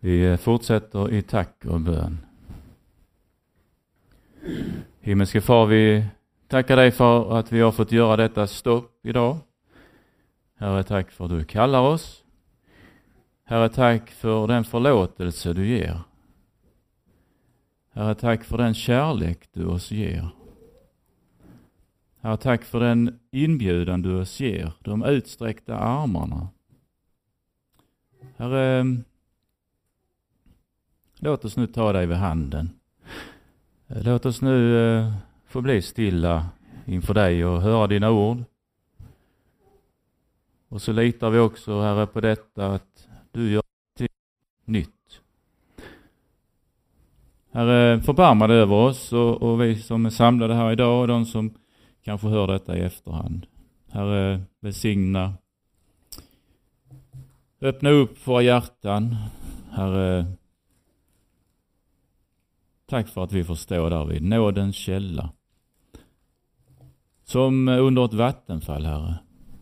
Vi fortsätter i tack och bön. Himmelske Far, vi tackar dig för att vi har fått göra detta stopp idag. Herre, tack för att du kallar oss. Herre, tack för den förlåtelse du ger. Herre, tack för den kärlek du oss ger. Herre, tack för den inbjudan du oss ger, de utsträckta armarna. Herre, låt oss nu ta dig vid handen. Låt oss nu eh, få bli stilla inför dig och höra dina ord. Och så litar vi också, Herre, på detta att du gör till nytt. Herre, förbarma dig över oss och, och, vi som är samlade här idag och de som kanske hör detta i efterhand. Herre, välsigna. Öppna upp våra hjärtan. Herre, tack för att vi får stå där vid nådens källa. Som under ett vattenfall, Herre,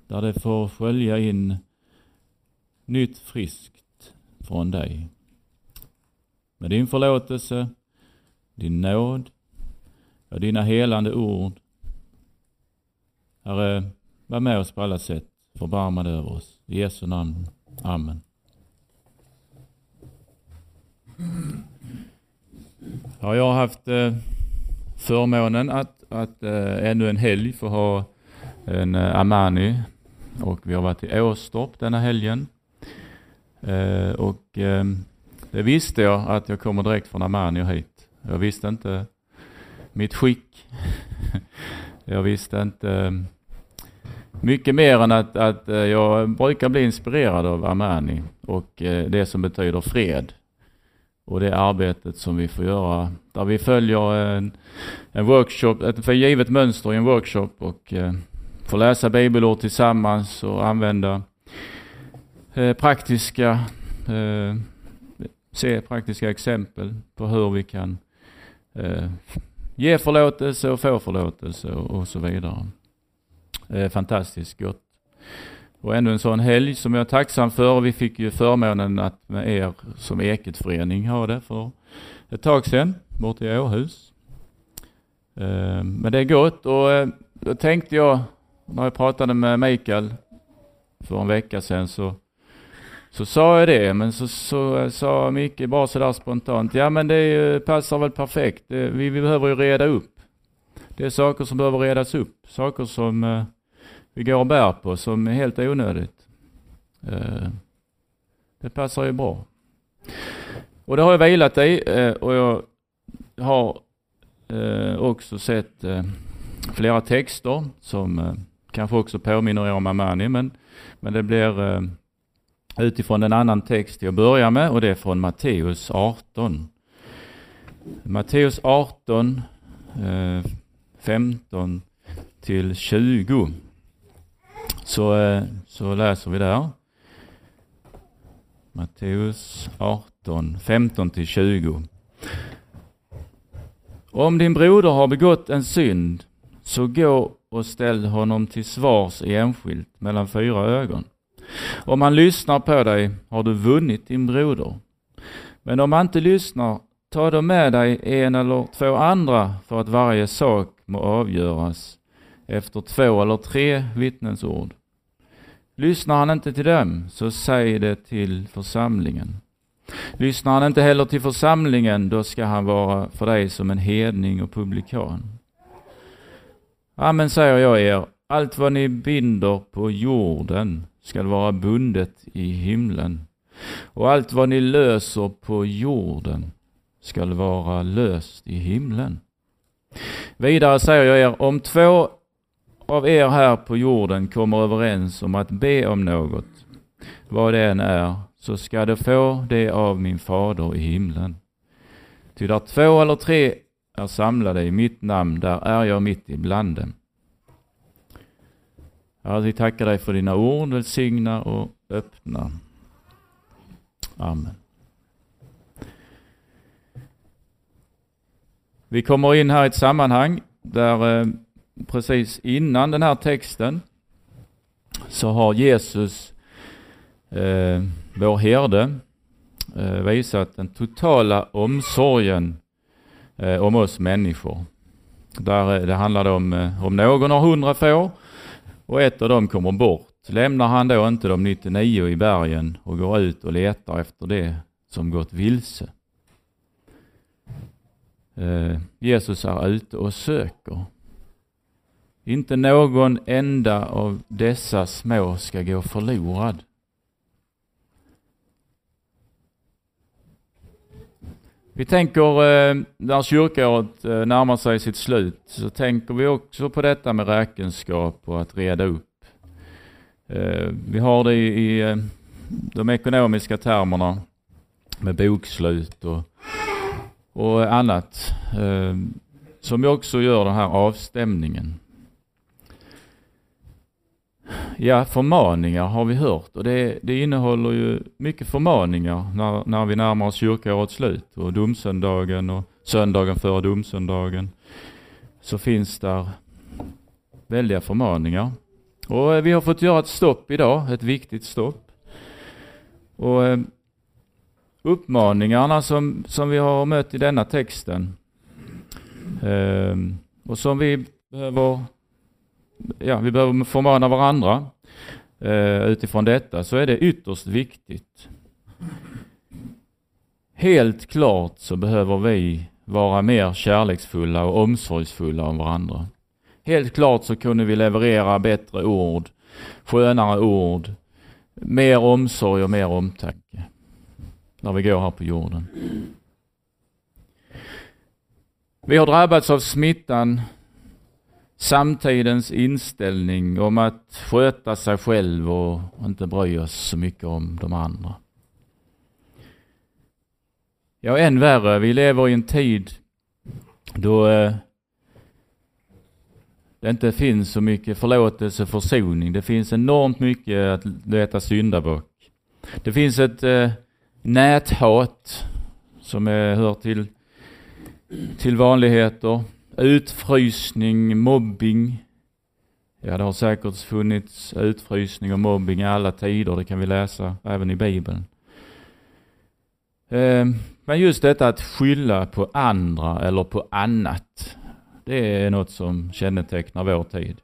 där det får skölja in nytt friskt från dig. Med din förlåtelse, din nåd och dina helande ord. Herre, var med oss på alla sätt. Förbarma dig över oss. I Jesu namn. Amen. Ja, jag har haft eh, förmånen att, att eh, ännu en helg få ha en eh, Amani och vi har varit i Åstorp denna helgen. Eh, och eh, det visste jag att jag kommer direkt från Amani och hit. Jag visste inte mitt skick. jag visste inte eh, mycket mer än att, att eh, jag brukar bli inspirerad av Amani och eh, det som betyder fred. Och det arbetet som vi får göra där vi följer en, en workshop, ett givet mönster i en workshop och eh, får läsa bibelord tillsammans och använda eh, praktiska, eh, se praktiska exempel på hur vi kan eh, ge förlåtelse och få förlåtelse och, och så vidare. Eh, fantastiskt gott. Och ännu en sån helg som jag är tacksam för. Vi fick ju förmånen att med er som Eketförening ha det för ett tag sedan, borta i Åhus. Eh, men det är gott och eh, då tänkte jag när jag pratade med Mikael för en vecka sedan så, så sa jag det, men så, så eh, sa Micke bara sådär spontant, ja men det passar väl perfekt, vi, vi behöver ju reda upp. Det är saker som behöver redas upp, saker som eh, vi går och bär på som är helt onödigt. Eh, det passar ju bra. Och det har jag vilat i eh, och jag har eh, också sett flera texter som Kanske också påminner er om Amani, men, men det blir utifrån en annan text jag börjar med och det är från Matteus 18. Matteus 18, 15 till 20. Så, eh, så läser vi där. Matteus 18, 15 till 20. Om din broder har begått en synd, så gå och ställ honom till svars enskilt mellan fyra ögon. Om han lyssnar på dig har du vunnit din broder. Men om han inte lyssnar, ta då med dig en eller två andra för att varje sak må avgöras efter två eller tre vittnens ord. Lyssnar han inte till dem, så säg det till församlingen. Lyssnar han inte heller till församlingen, då ska han vara för dig som en hedning och publikan. Amen säger jag er, allt vad ni binder på jorden skall vara bundet i himlen. Och allt vad ni löser på jorden skall vara löst i himlen. Vidare säger jag er, om två av er här på jorden kommer överens om att be om något, vad det än är, så ska de få det av min fader i himlen. Ty där två eller tre är samlade i mitt namn, där är jag mitt ibland dem. Herre, vi tackar dig för dina ord, välsigna och öppna. Amen. Vi kommer in här i ett sammanhang där eh, precis innan den här texten så har Jesus, eh, vår herde, eh, visat den totala omsorgen eh, om oss människor. Där eh, det handlar om, eh, om någon har hundra får och ett av dem kommer bort. Lämnar han då inte de 99 i bergen och går ut och letar efter det som gått vilse. Eh, Jesus är ute och söker. Inte någon enda av dessa små ska gå förlorad. Vi tänker eh, när kyrkoåret eh, närmar sig sitt slut så tänker vi också på detta med räkenskap och att reda upp. Eh, vi har det i, i de ekonomiska termerna med bokslut och, och annat som också gör den här avstämningen. Ja, förmaningar har vi hört och det, det innehåller ju mycket förmaningar när, när vi närmar oss kyrkoårets slut och domsöndagen och söndagen före domsöndagen. Så finns där väldiga förmaningar. Och eh, vi har fått göra ett stopp idag, ett viktigt stopp. Och eh, uppmaningarna som, som vi har mött i denna texten eh, och som vi behöver ja, vi behöver förmana varandra eh, utifrån detta så är det ytterst viktigt. Helt klart så behöver vi vara mer kärleksfulla och omsorgsfulla om varandra. Helt klart så kunde vi leverera bättre ord, skönare ord, mer omsorg och mer omtanke när vi går här på jorden. Vi har drabbats av smittan samtidens inställning om att sköta sig själv och inte bry oss så mycket om de andra. Ja, än värre, vi lever i en tid då eh, det inte finns så mycket förlåtelse och försoning. Det finns enormt mycket att leta syndabock. Det finns ett eh, näthat som är, hör till, till vanligheter utfrysning, mobbing. Ja, det har säkert funnits utfrysning och mobbing i alla tider. Det kan vi läsa även i Bibeln. Eh, men just detta att skylla på andra eller på annat. Det är något som kännetecknar vår tid.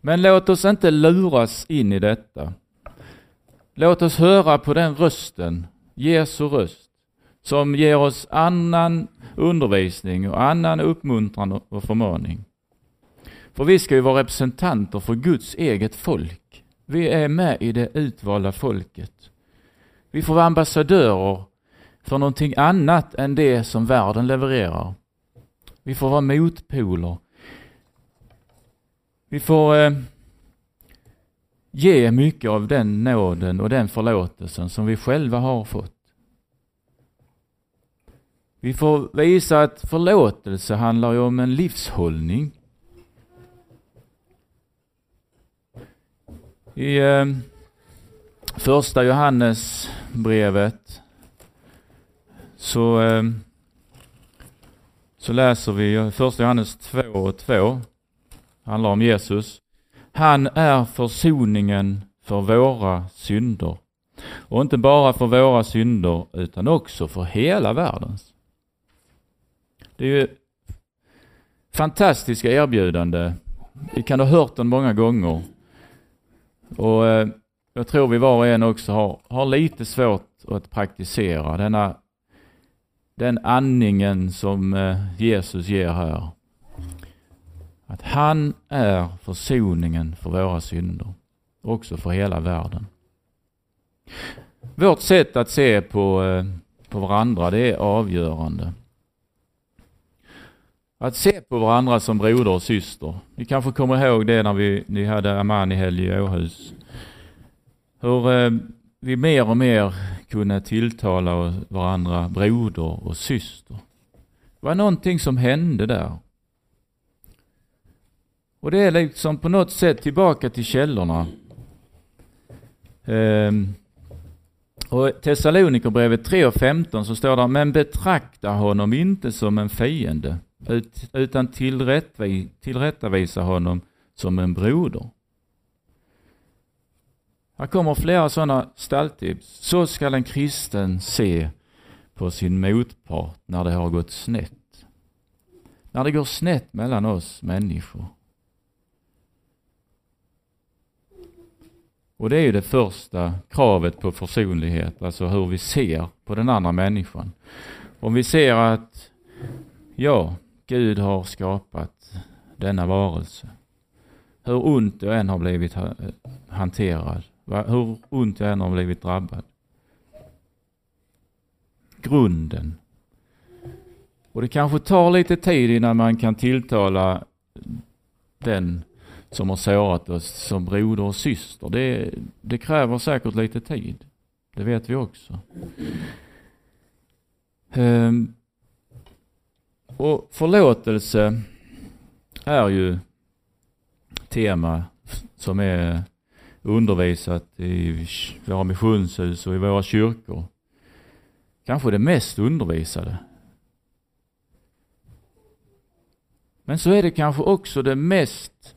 Men låt oss inte luras in i detta. Låt oss höra på den rösten, Jesu röst, som ger oss annan undervisning och annan uppmuntran och förmaning. För vi ska ju vara representanter för Guds eget folk. Vi är med i det utvalda folket. Vi får vara ambassadörer för någonting annat än det som världen levererar. Vi får vara motpoler. Vi får eh, ge mycket av den nåden och den förlåtelsen som vi själva har fått. Vi får visa att förlåtelse handlar ju om en livshållning. I eh, första Johannesbrevet så, eh, så läser vi första Johannes 2 och 2. handlar om Jesus. Han är försoningen för våra synder. Och inte bara för våra synder utan också för hela världens. Det är ju fantastiska erbjudande. Vi kan ha hört den många gånger. Och eh, jag tror vi var och en också har, har lite svårt att praktisera denna den andningen som eh, Jesus ger här. Att han är försoningen för våra synder. Också för hela världen. Vårt sätt att se på, eh, på varandra det är avgörande. Att se på varandra som broder och syster. Ni kanske kommer ihåg det när vi, ni hade Amani-helg i Åhus. Hur eh, vi mer och mer kunde tilltala varandra broder och syster. Det var någonting som hände där. Och det är liksom på något sätt tillbaka till källorna. Ehm, och Thessalonikerbrevet 3 och 15 så står det, men betrakta honom inte som en fiende utan tillrättavisa honom som en broder. Här kommer flera sådana stalltips. Så skall en kristen se på sin motpart när det har gått snett. När det går snett mellan oss människor. Och det är ju det första kravet på försonlighet, alltså hur vi ser på den andra människan. Om vi ser att, ja, Gud har skapat denna varelse. Hur ont jag än har blivit eh, hanterad, hur ont jag än har blivit drabbad. Grunden. Och det kanske tar lite tid innan man kan tilltala den som har sårat oss som broder och syster. Det, det kräver säkert lite tid. Det vet vi också. Um, och förlåtelse är ju tema som är undervisat i våra missionshus och i våra kyrkor. Kanske det mest undervisade. Men så är det kanske också det mest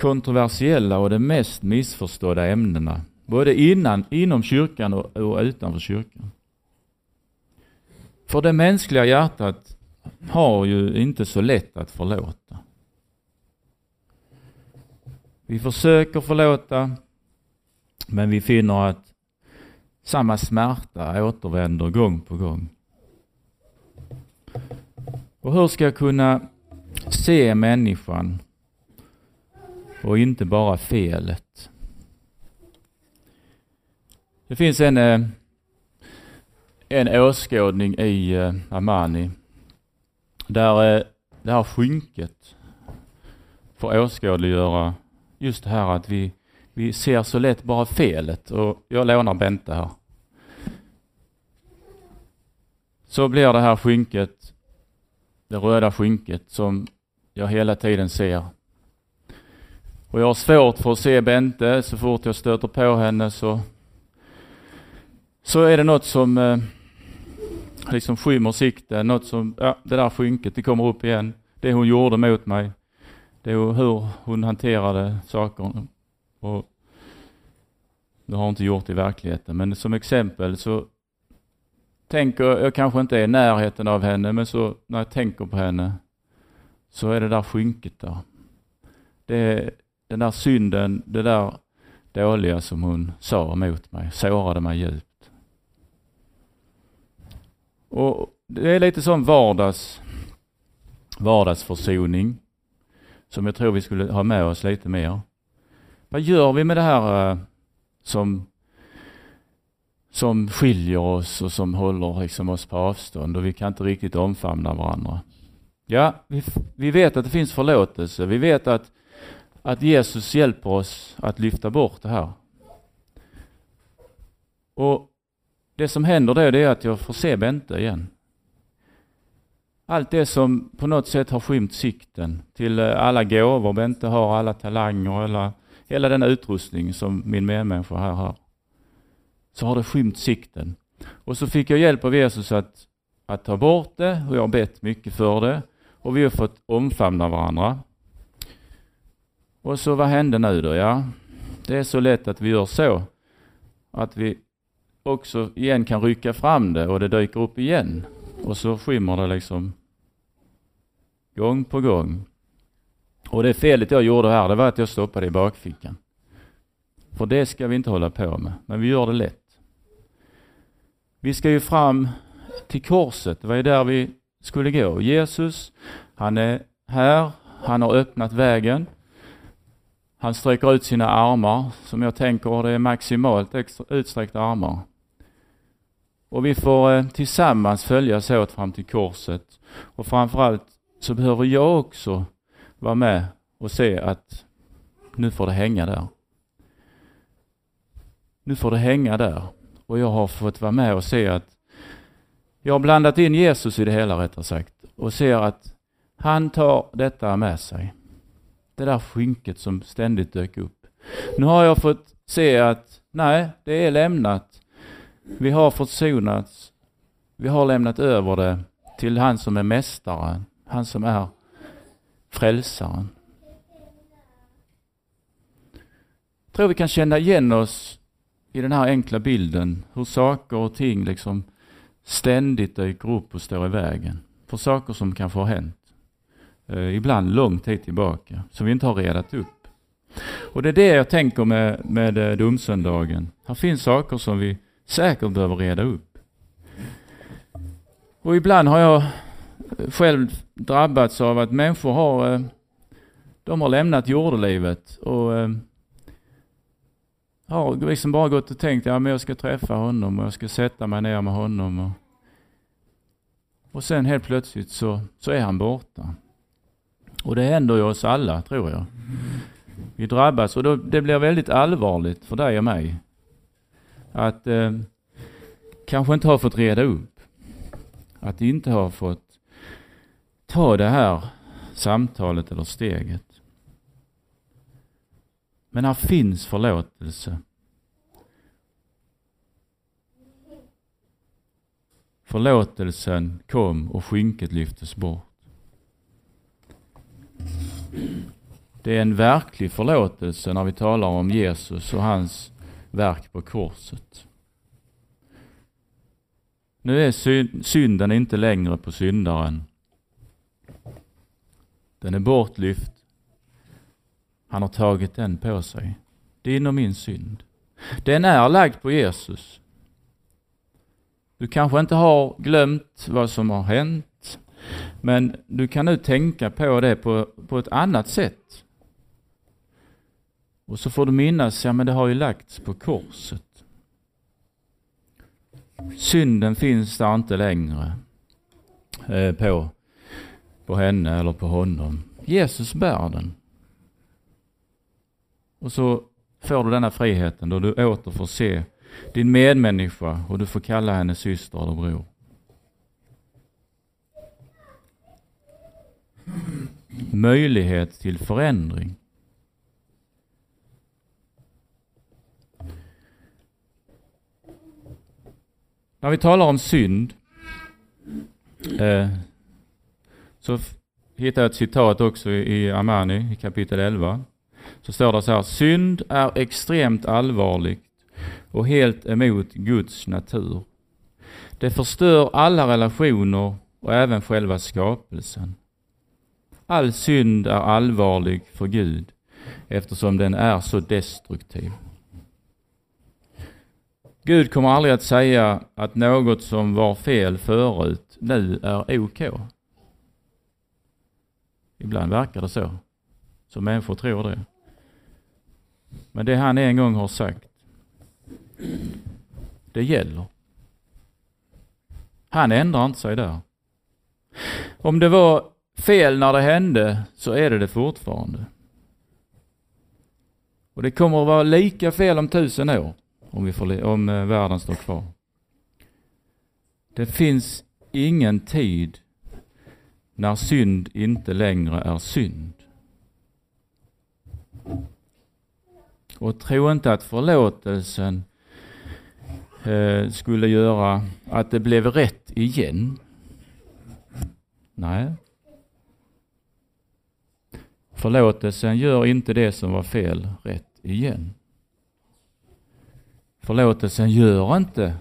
kontroversiella och de mest missförstådda ämnena. Både innan, inom kyrkan och, och utanför kyrkan. För det mänskliga hjärtat har ju inte så lätt att förlåta. Vi försöker förlåta, men vi finner att samma smärta återvänder gång på gång. Och hur ska jag kunna se människan och inte bara felet? Det finns en, eh, en åskådning i eh, Amani där eh, det här skynket får åskådliggöra just det här att vi, vi ser så lätt bara felet och jag lånar Bente här. Så blir det här skynket, det röda skynket som jag hela tiden ser. Och jag har svårt för att se Bente, så fort jag stöter på henne så, så är det något som eh, liksom skymmer sikten, något som, ja det där skynket, det kommer upp igen. Det hon gjorde mot mig. Det är hur hon hanterade saker. Och det har hon inte gjort i verkligheten, men som exempel så tänker jag kanske inte är i närheten av henne, men så när jag tänker på henne så är det där skynket där. Det är den där synden, det där dåliga som hon sa mot mig, sårade mig djupt. Och det är lite sån vardags, vardagsförsoning som jag tror vi skulle ha med oss lite mer. Vad gör vi med det här eh, som, som skiljer oss och som håller liksom oss på avstånd och vi kan inte riktigt omfamna varandra? Ja, vi, vi vet att det finns förlåtelse. Vi vet att, att Jesus hjälper oss att lyfta bort det här. Och det som händer då det är att jag får se Bente igen. Allt det som på något sätt har skymt sikten till eh, alla gåvor Bente har, alla talanger, alla, hela den utrustning som min medmänniska här har. Så har det skymt sikten. Och så fick jag hjälp av Jesus att, att ta bort det och jag har bett mycket för det. Och vi har fått omfamna varandra. Och så vad hände nu då? Ja, det är så lätt att vi gör så. Att vi också igen kan rycka fram det och det dyker upp igen. Och så skymmer det liksom gång på gång. Och det felet jag gjorde här, det var att jag stoppade i bakfickan. För det ska vi inte hålla på med, men vi gör det lätt. Vi ska ju fram till korset, det var ju där vi skulle gå. Jesus, han är här, han har öppnat vägen. Han sträcker ut sina armar, som jag tänker det är maximalt utsträckta armar. Och vi får eh, tillsammans följas åt fram till korset. Och framförallt så behöver jag också vara med och se att nu får det hänga där. Nu får det hänga där. Och jag har fått vara med och se att jag har blandat in Jesus i det hela rättare sagt och ser att han tar detta med sig. Det där skynket som ständigt dök upp. Nu har jag fått se att nej, det är lämnat. Vi har försonats. Vi har lämnat över det till han som är mästaren, han som är frälsaren. tror vi kan känna igen oss i den här enkla bilden, hur saker och ting liksom ständigt dyker upp och står i vägen för saker som kanske har hänt. Eh, ibland lång tid tillbaka, som vi inte har redat upp. Och det är det jag tänker med, med eh, domsöndagen. Här finns saker som vi säkert behöver reda upp. Och ibland har jag själv drabbats av att människor har, eh, de har lämnat jordelivet och eh, har liksom bara gått och tänkt, ja men jag ska träffa honom och jag ska sätta mig ner med honom. Och, och sen helt plötsligt så, så är han borta. Och det händer ju oss alla, tror jag. Vi drabbas och då, det blir väldigt allvarligt för dig och mig. Att eh, kanske inte ha fått reda upp. Att inte ha fått ta det här samtalet eller steget. Men här finns förlåtelse. Förlåtelsen kom och skynket lyftes bort. Det är en verklig förlåtelse när vi talar om Jesus och hans verk på korset. Nu är synden inte längre på syndaren. Den är bortlyft. Han har tagit den på sig. Din och min synd. Den är lagd på Jesus. Du kanske inte har glömt vad som har hänt, men du kan nu tänka på det på, på ett annat sätt. Och så får du minnas, ja men det har ju lagts på korset. Synden finns där inte längre eh, på, på henne eller på honom. Jesus bär den. Och så får du denna friheten då du åter får se din medmänniska och du får kalla henne syster eller bror. Möjlighet till förändring. När vi talar om synd eh, så hittar jag ett citat också i Amani i kapitel 11. Så står det så här, synd är extremt allvarligt och helt emot Guds natur. Det förstör alla relationer och även själva skapelsen. All synd är allvarlig för Gud eftersom den är så destruktiv. Gud kommer aldrig att säga att något som var fel förut nu är OK. Ibland verkar det så. Så människor tror det. Men det han en gång har sagt, det gäller. Han ändrar inte sig där. Om det var fel när det hände så är det det fortfarande. Och det kommer att vara lika fel om tusen år om, vi får, om eh, världen står kvar. Det finns ingen tid när synd inte längre är synd. Och tro inte att förlåtelsen eh, skulle göra att det blev rätt igen. Nej. Förlåtelsen gör inte det som var fel rätt igen. Förlåtelsen gör inte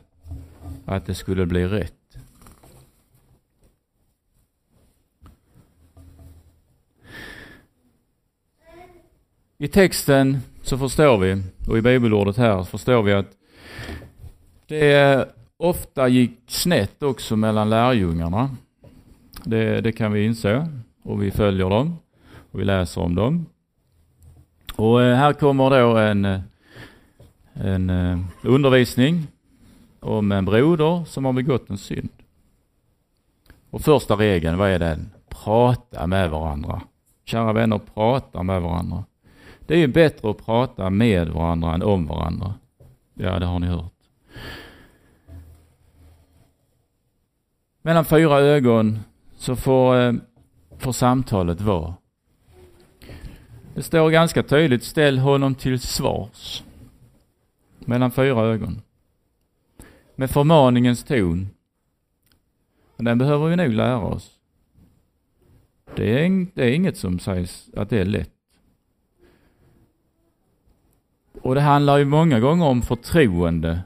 att det skulle bli rätt. I texten så förstår vi, och i bibelordet här förstår vi att det ofta gick snett också mellan lärjungarna. Det, det kan vi inse och vi följer dem och vi läser om dem. Och eh, här kommer då en eh, en eh, undervisning om en broder som har begått en synd. Och första regeln, vad är den? Prata med varandra. Kära vänner, prata med varandra. Det är ju bättre att prata med varandra än om varandra. Ja, det har ni hört. Mellan fyra ögon så får, eh, får samtalet vara. Det står ganska tydligt, ställ honom till svars mellan fyra ögon. Med förmaningens ton. Den behöver vi nog lära oss. Det är, det är inget som sägs att det är lätt. Och det handlar ju många gånger om förtroende.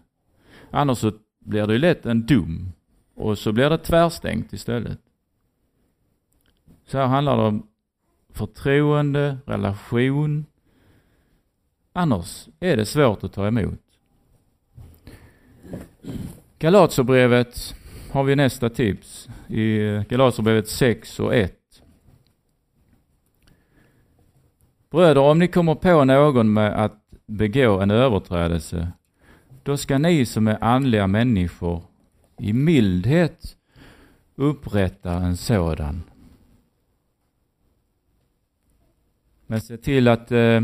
Annars så blir det ju lätt en dom. Och så blir det tvärstängt istället. Så här handlar det om förtroende, relation. Annars är det svårt att ta emot. Galaterbrevet har vi nästa tips. I Galaterbrevet 6 och 1. Bröder, om ni kommer på någon med att begå en överträdelse, då ska ni som är andliga människor i mildhet upprätta en sådan. Men se till att eh,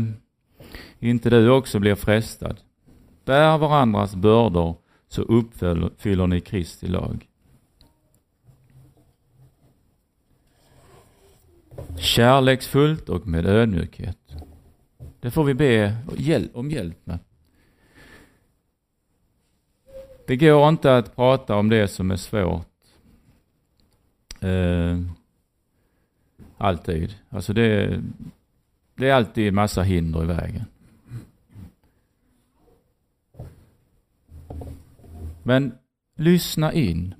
inte du också blir frestad. Bär varandras bördor så uppfyller ni Kristi lag. Kärleksfullt och med ödmjukhet. Det får vi be om hjälp med. Det går inte att prata om det som är svårt. Eh, alltid. Alltså det, det är alltid en massa hinder i vägen. Men lyssna in.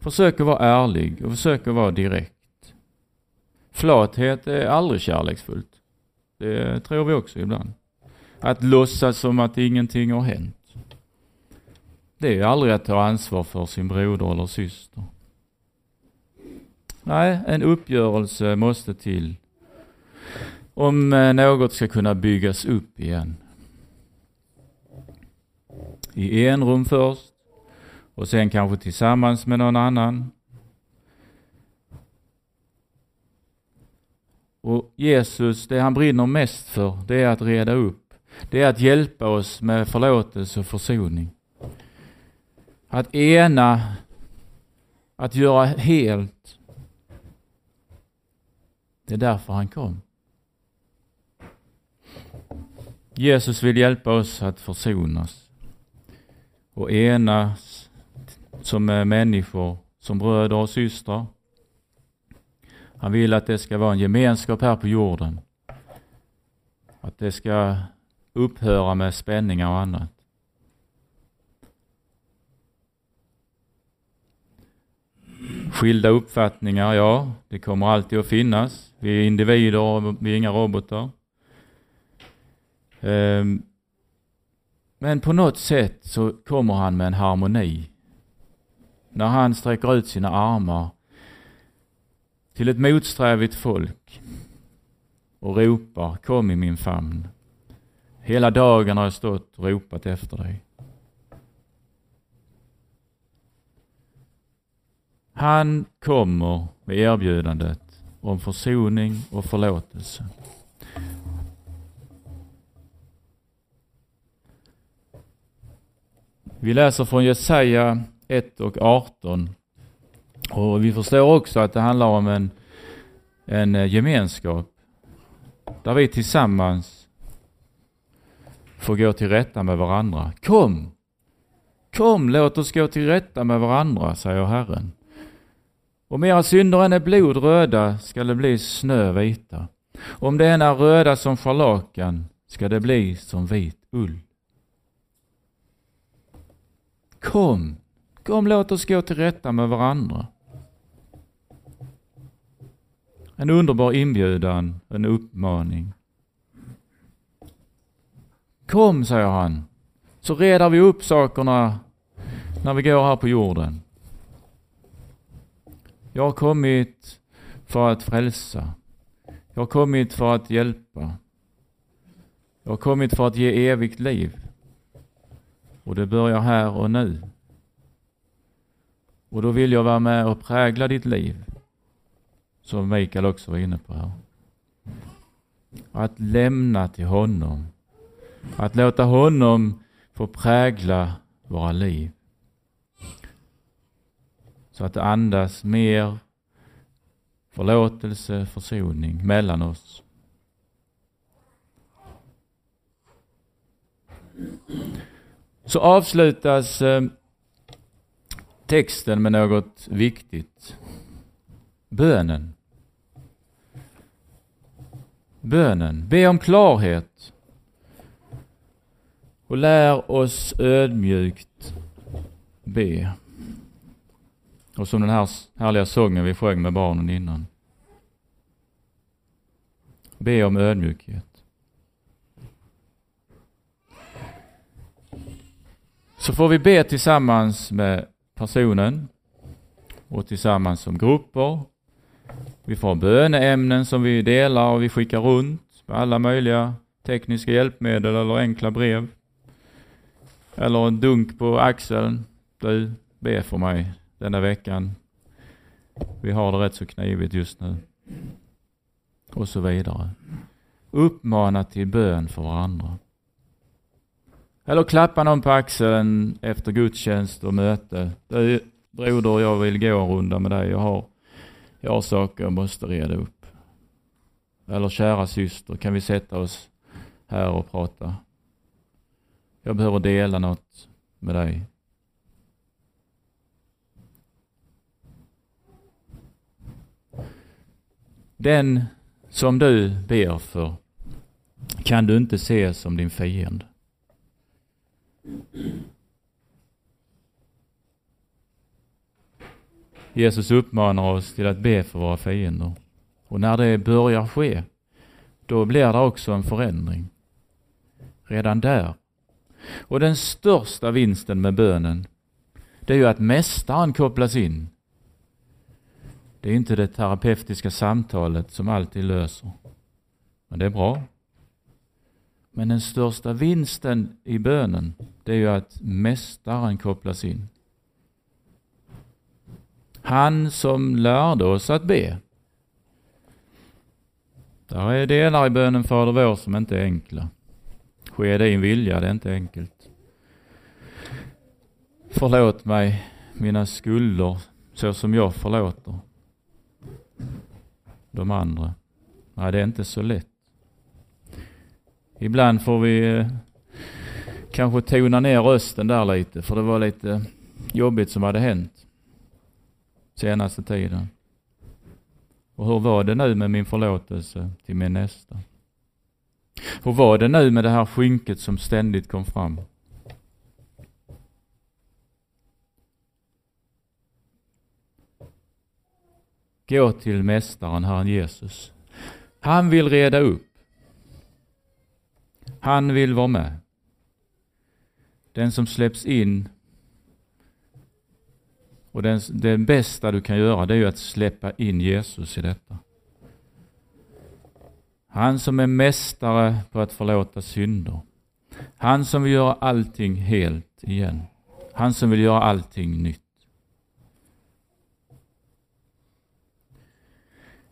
Försök att vara ärlig och försök att vara direkt. Flathet är aldrig kärleksfullt. Det tror vi också ibland. Att låtsas som att ingenting har hänt. Det är aldrig att ta ansvar för sin broder eller syster. Nej, en uppgörelse måste till om eh, något ska kunna byggas upp igen. I en rum först och sen kanske tillsammans med någon annan. Och Jesus, det han brinner mest för, det är att reda upp. Det är att hjälpa oss med förlåtelse och försoning. Att ena, att göra helt. Det är därför han kom. Jesus vill hjälpa oss att försonas och enas som människor, som bröder och systrar. Han vill att det ska vara en gemenskap här på jorden. Att det ska upphöra med spänningar och annat. Skilda uppfattningar, ja, det kommer alltid att finnas. Vi är individer vi är inga robotar. Ehm, men på något sätt så kommer han med en harmoni. När han sträcker ut sina armar till ett motsträvigt folk och ropar kom i min famn. Hela dagen har jag stått och ropat efter dig. Han kommer med erbjudandet om försoning och förlåtelse. Vi läser från Jesaja 1 och 18. Och vi förstår också att det handlar om en, en eh, gemenskap där vi tillsammans får gå till rätta med varandra. Kom! Kom, låt oss gå till rätta med varandra, säger Herren. Om era synder än är blodröda skall det bli snövita. Om det än är röda som scharlakan ska det bli som vit ull. Kom, kom låt oss gå till rätta med varandra. En underbar inbjudan, en uppmaning. Kom, säger han, så redar vi upp sakerna när vi går här på jorden. Jag har kommit för att frälsa. Jag har kommit för att hjälpa. Jag har kommit för att ge evigt liv. Och det börjar här och nu. Och då vill jag vara med och prägla ditt liv. Som Mikael också var inne på här. Att lämna till honom. Att låta honom få prägla våra liv. Så att det andas mer förlåtelse, försoning mellan oss. Så avslutas eh, texten med något viktigt. Bönen. bönen. Be om klarhet. Och lär oss ödmjukt be. Och som den här härliga sången vi sjöng med barnen innan. Be om ödmjukhet. Så får vi be tillsammans med personen och tillsammans som grupper. Vi får böneämnen som vi delar och vi skickar runt med alla möjliga tekniska hjälpmedel eller enkla brev. Eller en dunk på axeln. Du, be för mig denna veckan. Vi har det rätt så knivigt just nu. Och så vidare. Uppmana till bön för varandra. Eller klappa någon på axeln efter gudstjänst och möte. Du, broder, jag vill gå en runda med dig. Jag har, jag har saker jag måste reda upp. Eller kära syster, kan vi sätta oss här och prata? Jag behöver dela något med dig. Den som du ber för kan du inte se som din fiende. Jesus uppmanar oss till att be för våra fiender. Och när det börjar ske, då blir det också en förändring. Redan där. Och den största vinsten med bönen, det är ju att mästaren kopplas in. Det är inte det terapeutiska samtalet som alltid löser. Men det är bra. Men den största vinsten i bönen, det är ju att mästaren kopplas in. Han som lärde oss att be. Där är delar i bönen Fader vår som inte är enkla. Ske din vilja, det är inte enkelt. Förlåt mig mina skulder så som jag förlåter de andra. Nej, det är inte så lätt. Ibland får vi eh, kanske tona ner rösten där lite, för det var lite jobbigt som hade hänt senaste tiden. Och hur var det nu med min förlåtelse till min nästa? Hur var det nu med det här skynket som ständigt kom fram? Gå till Mästaren, Herren Jesus. Han vill reda upp. Han vill vara med. Den som släpps in och den, det bästa du kan göra det är ju att släppa in Jesus i detta. Han som är mästare på att förlåta synder. Han som vill göra allting helt igen. Han som vill göra allting nytt.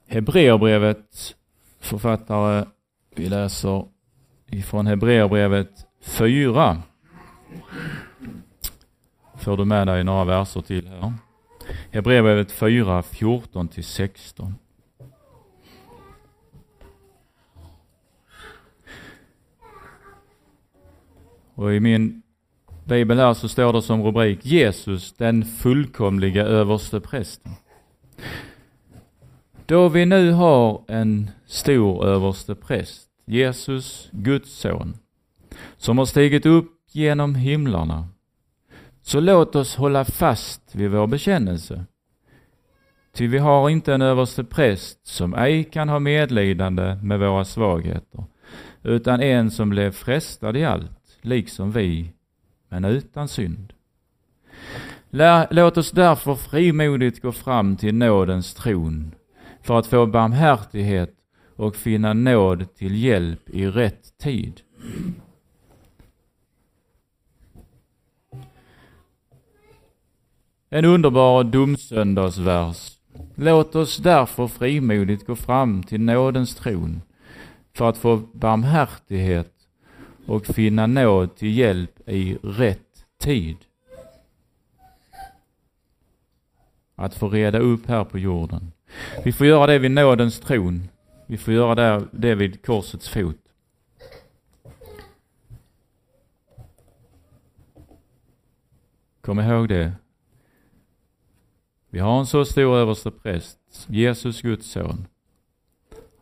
Hebreerbrevet författare, vi läser ifrån Hebreerbrevet 4. Får du med dig några verser till här. Hebreerbrevet 4, 14 till 16. Och i min bibel här så står det som rubrik Jesus, den fullkomliga överste prästen. Då vi nu har en stor överste präst, Jesus, Guds son, som har stigit upp genom himlarna, så låt oss hålla fast vid vår bekännelse. Ty vi har inte en överste präst som ej kan ha medlidande med våra svagheter, utan en som blev frestad i allt, liksom vi, men utan synd. Låt oss därför frimodigt gå fram till nådens tron för att få barmhärtighet och finna nåd till hjälp i rätt tid. En underbar domsöndagsvers. Låt oss därför frimodigt gå fram till nådens tron för att få barmhärtighet och finna nåd till hjälp i rätt tid. Att få reda upp här på jorden. Vi får göra det vid nådens tron. Vi får göra det, det vid korsets fot. Kom ihåg det. Vi har en så stor överste präst, Jesus Guds son.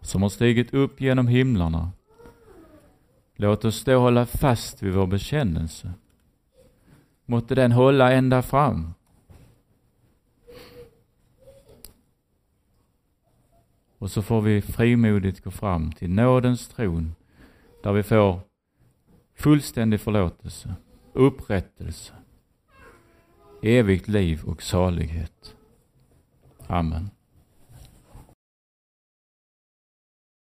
som har stigit upp genom himlarna. Låt oss då hålla fast vid vår bekännelse. Måtte den hålla ända fram. Och så får vi frimodigt gå fram till nådens tron där vi får fullständig förlåtelse, upprättelse, evigt liv och salighet. Amen.